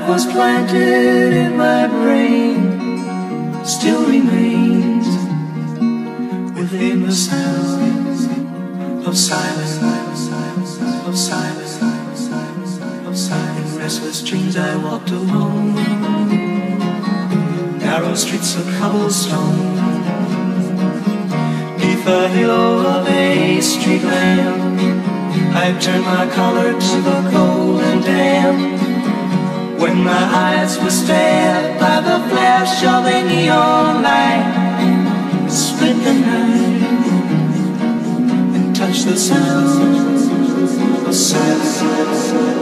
that was planted in my brain still remains within the sound of silence, of silence, of silence. In restless dreams I walked alone, narrow streets of cobblestone, neath the halo of a street lamp. I turned my collar to the and touch the sound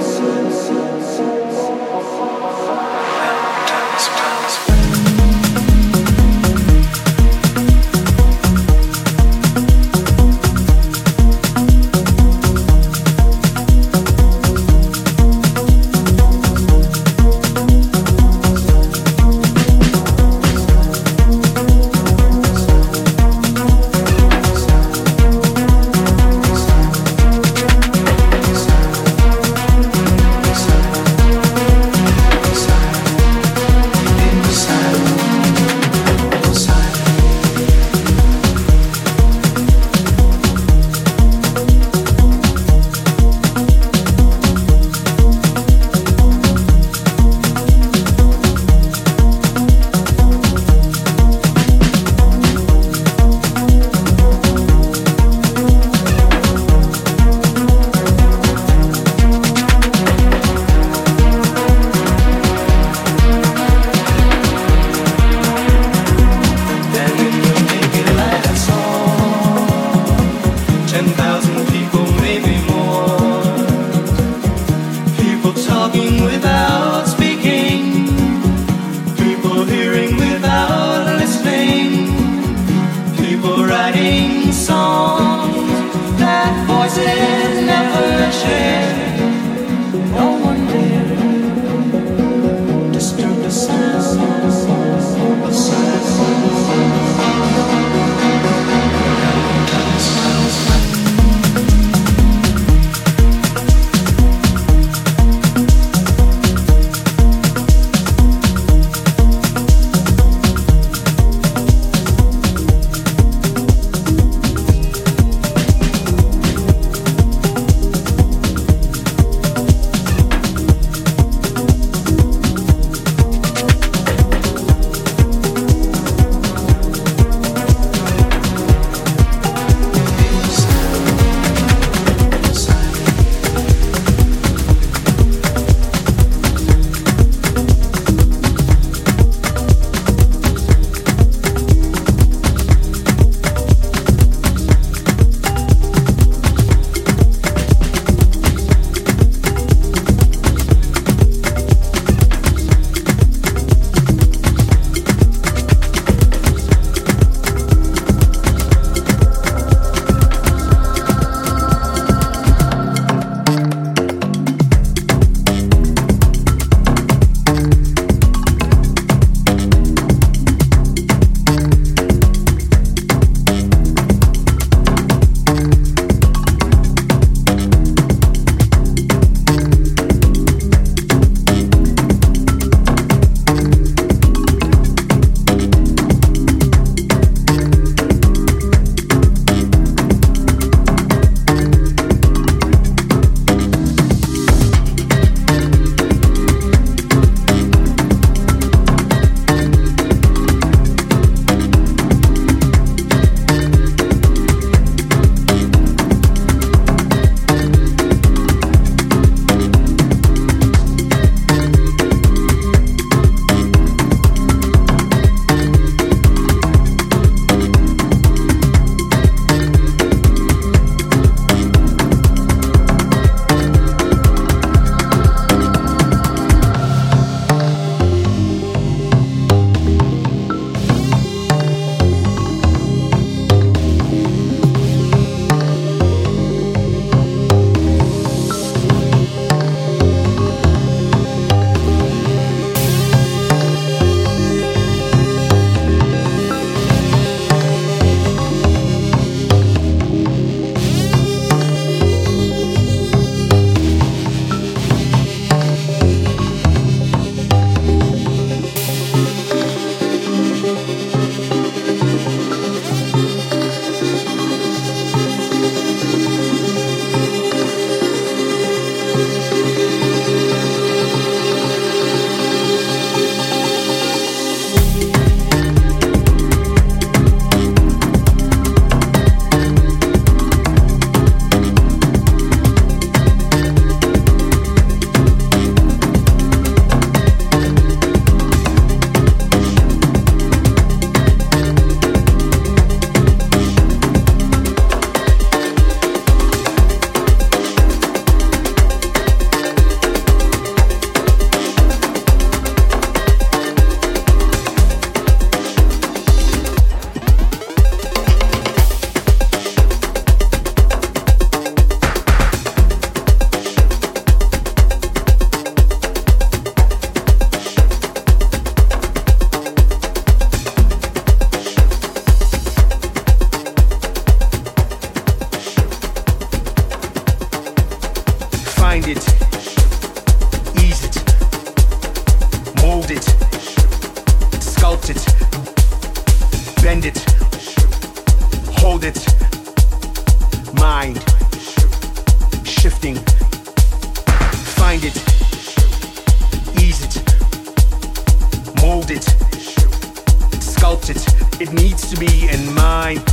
needs to be in mind,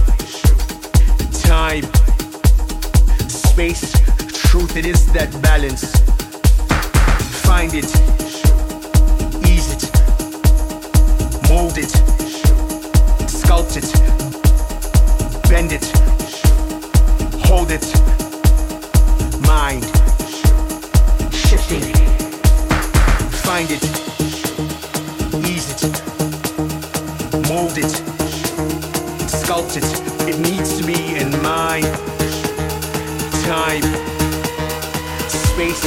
time, space, truth. It is that balance. Find it, ease it, mold it, sculpt it, bend it, hold it, mind, shifting. Find it, it. It needs to be in my time, space,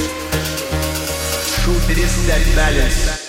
truth. It is that balance.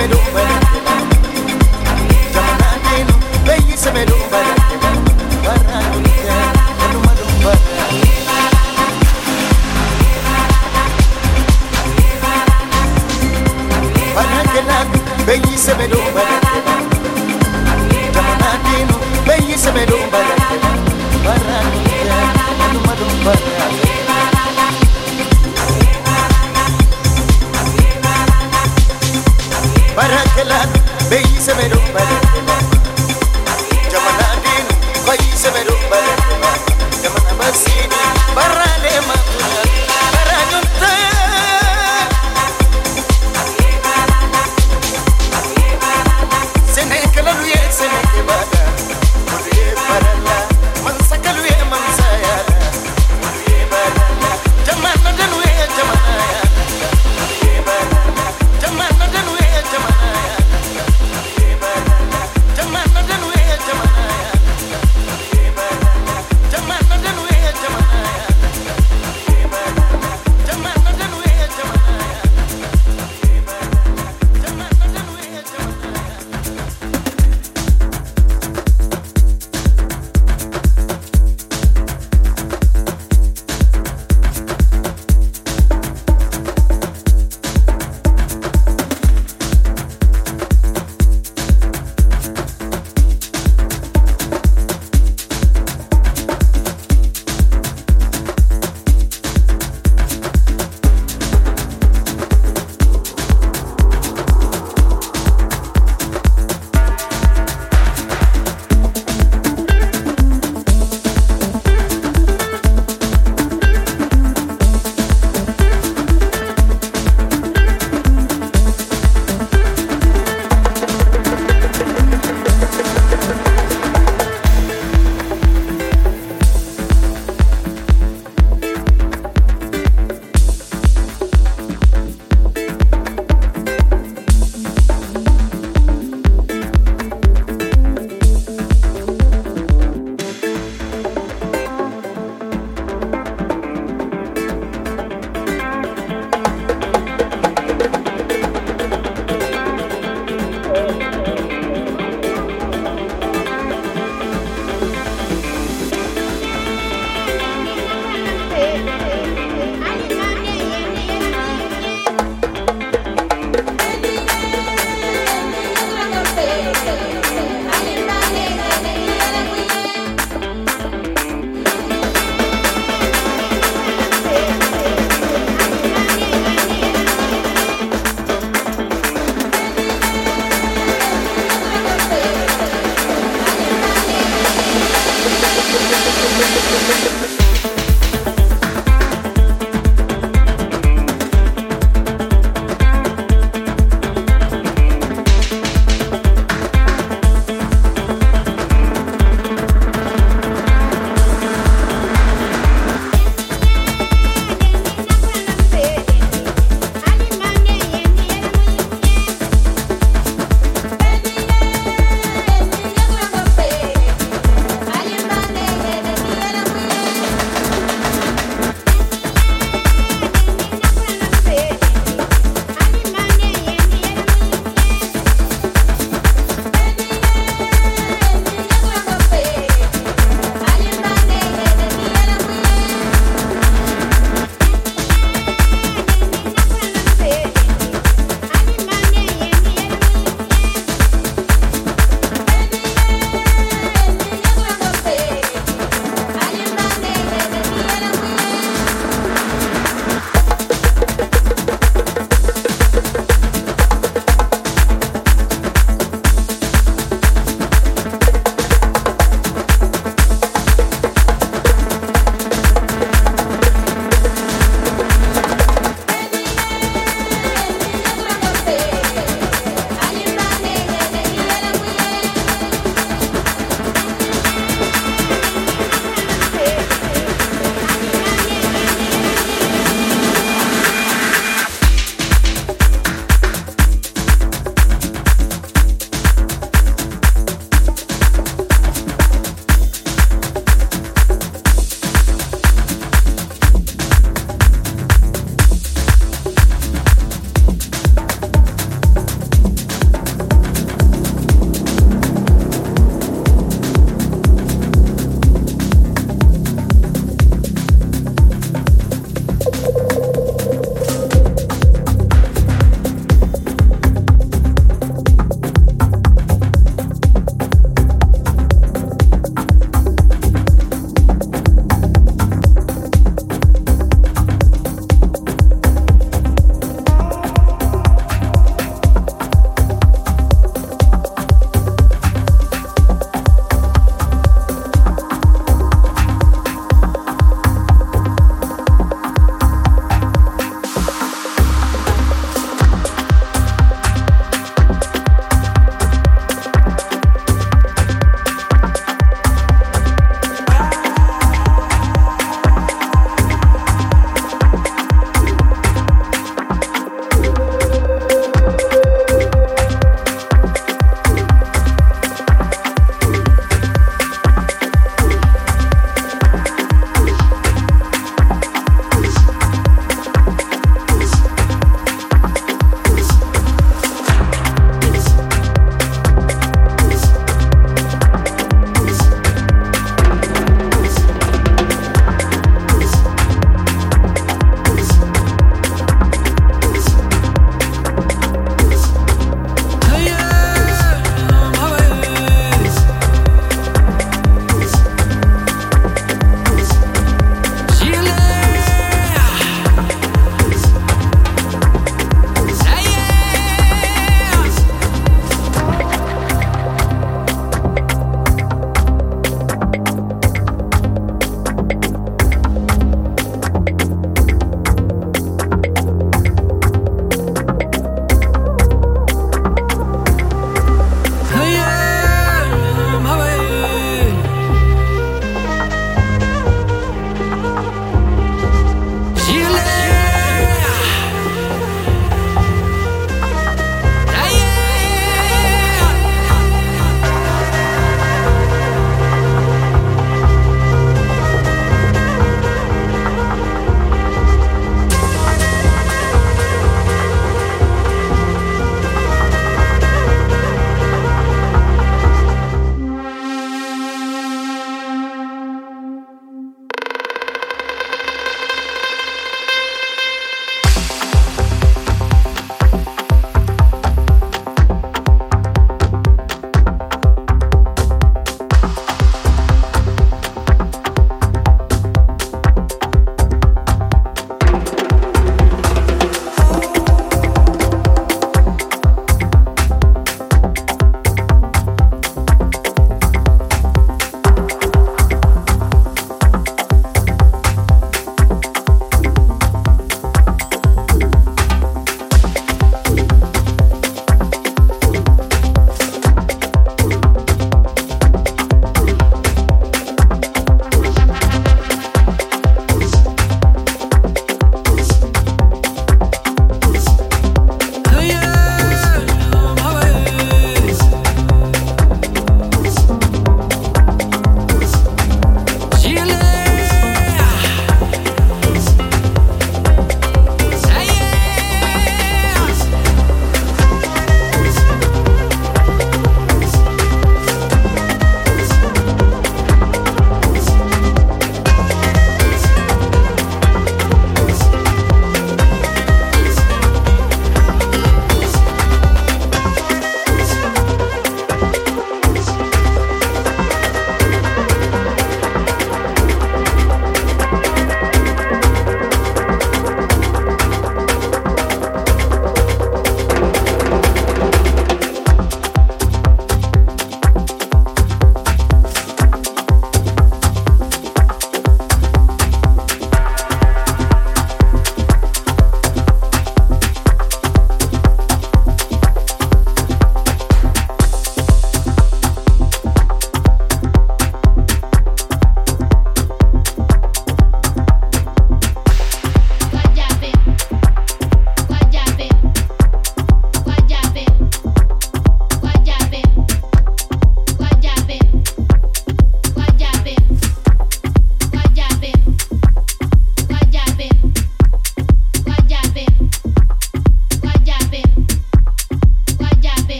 me do when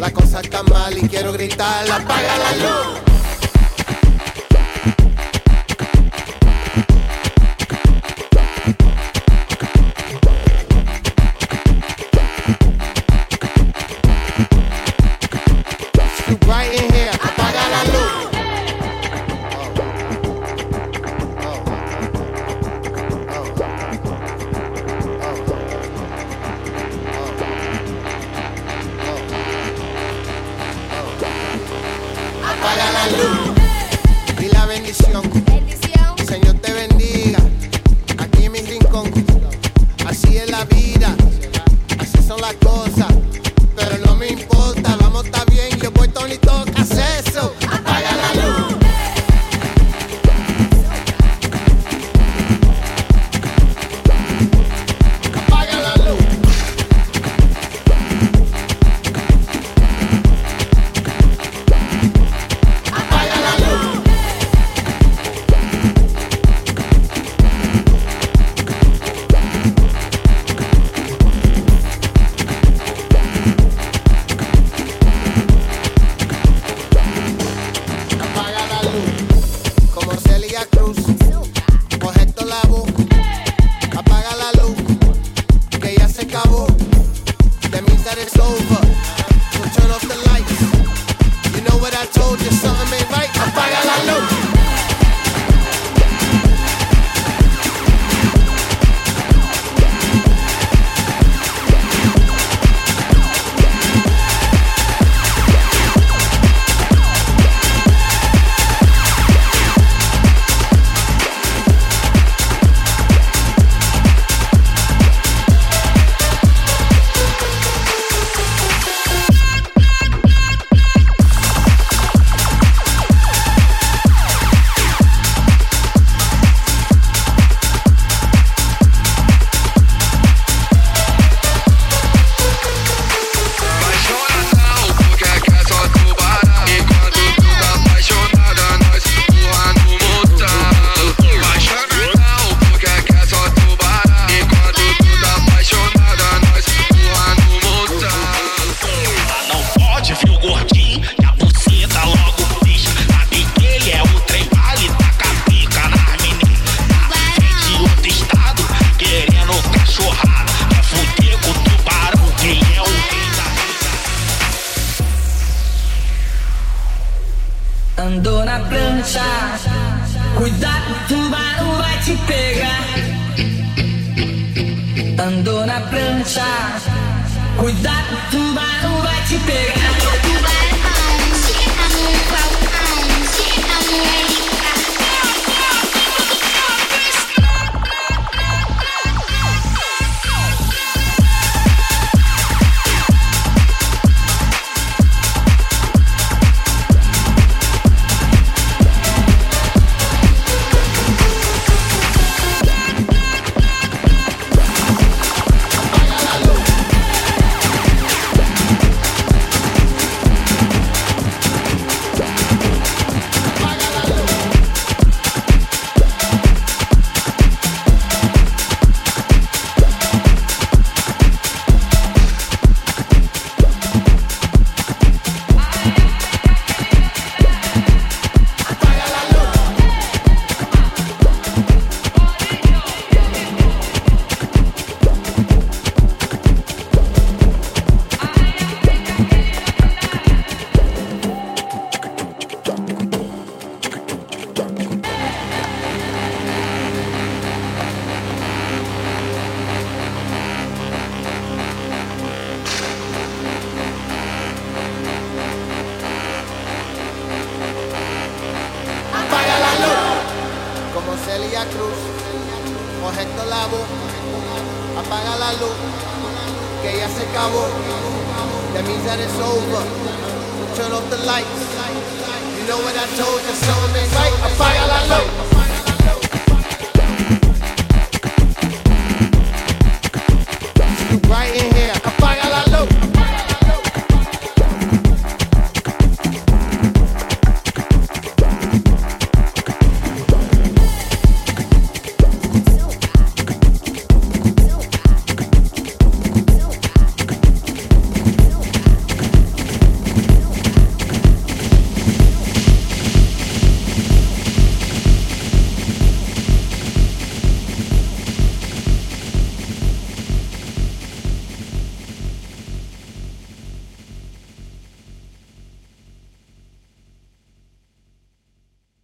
La cosa está mal y quiero gritar, apaga la luz.